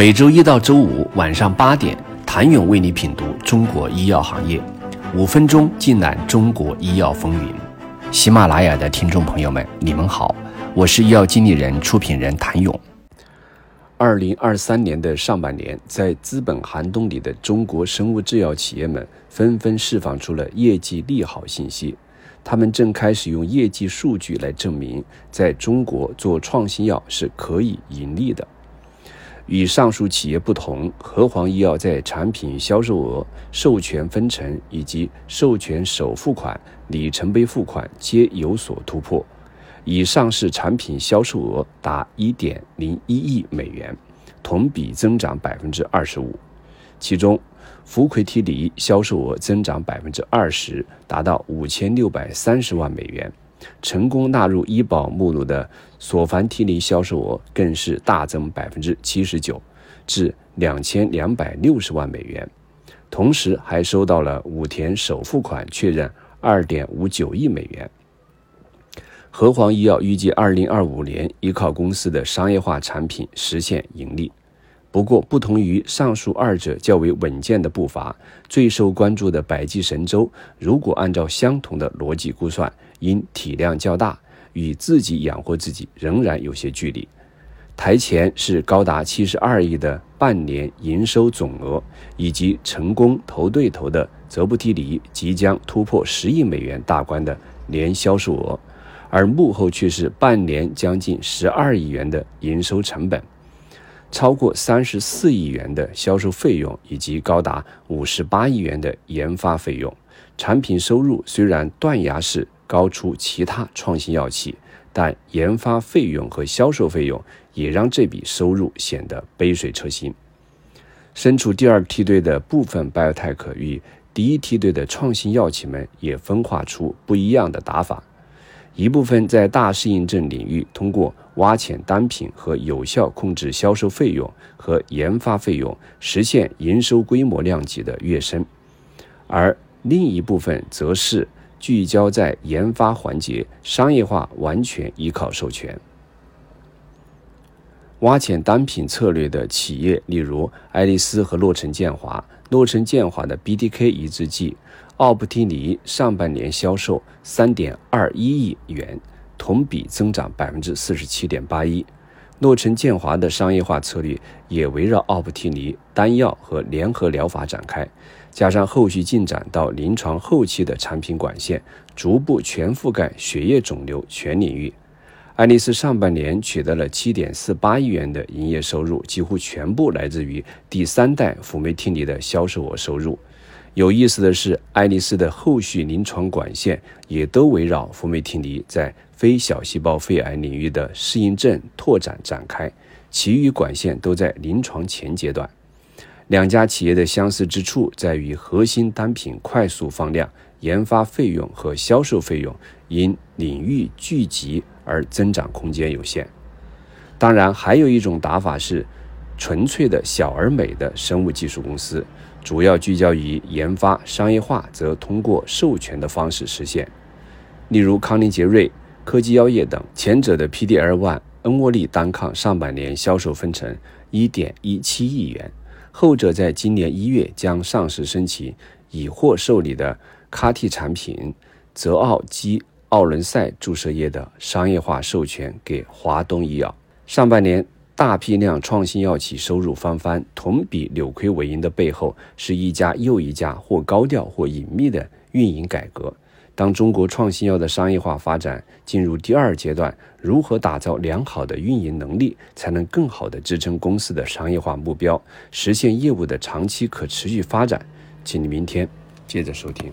每周一到周五晚上八点，谭勇为你品读中国医药行业，五分钟尽览中国医药风云。喜马拉雅的听众朋友们，你们好，我是医药经理人、出品人谭勇。二零二三年的上半年，在资本寒冬里的中国生物制药企业们纷纷释放出了业绩利好信息，他们正开始用业绩数据来证明，在中国做创新药是可以盈利的。与上述企业不同，和黄医药在产品销售额、授权分成以及授权首付款、里程碑付款皆有所突破，已上市产品销售额达一点零一亿美元，同比增长百分之二十五。其中，福奎替尼销售额增长百分之二十，达到五千六百三十万美元。成功纳入医保目录的索凡替尼销售额更是大增百分之七十九，至两千两百六十万美元，同时还收到了武田首付款确认二点五九亿美元。和黄医药预计二零二五年依靠公司的商业化产品实现盈利。不过，不同于上述二者较为稳健的步伐，最受关注的百济神州，如果按照相同的逻辑估算，因体量较大，与自己养活自己仍然有些距离。台前是高达七十二亿的半年营收总额，以及成功投对头的泽布替尼即将突破十亿美元大关的年销售额，而幕后却是半年将近十二亿元的营收成本。超过三十四亿元的销售费用，以及高达五十八亿元的研发费用，产品收入虽然断崖式高出其他创新药企，但研发费用和销售费用也让这笔收入显得杯水车薪。身处第二梯队的部分 biotech 与第一梯队的创新药企们也分化出不一样的打法。一部分在大适应症领域通过挖潜单品和有效控制销售费用和研发费用，实现营收规模量级的跃升；而另一部分则是聚焦在研发环节，商业化完全依靠授权。挖潜单品策略的企业，例如爱丽丝和洛城建华。洛城建华的 BDK 抑制剂奥普替尼上半年销售三点二一亿元，同比增长百分之四十七点八一。诺城建华的商业化策略也围绕奥普替尼单药和联合疗法展开，加上后续进展到临床后期的产品管线，逐步全覆盖血液肿瘤全领域。爱丽丝上半年取得了七点四八亿元的营业收入，几乎全部来自于第三代辅酶替尼的销售额收入。有意思的是，爱丽丝的后续临床管线也都围绕辅酶替尼在非小细胞肺癌领域的适应症拓展展开，其余管线都在临床前阶段。两家企业的相似之处在于核心单品快速放量，研发费用和销售费用因领域聚集。而增长空间有限。当然，还有一种打法是纯粹的小而美的生物技术公司，主要聚焦于研发，商业化则通过授权的方式实现。例如康宁杰瑞、科技药业等，前者的 PD-L1 恩沃利单抗上半年销售分成1.17亿元，后者在今年一月将上市申请已获受理的 CAR-T 产品泽奥基。奥伦赛注射液的商业化授权给华东医药。上半年大批量创新药企收入翻番，同比扭亏为盈的背后，是一家又一家或高调或隐秘的运营改革。当中国创新药的商业化发展进入第二阶段，如何打造良好的运营能力，才能更好地支撑公司的商业化目标，实现业务的长期可持续发展？请你明天接着收听。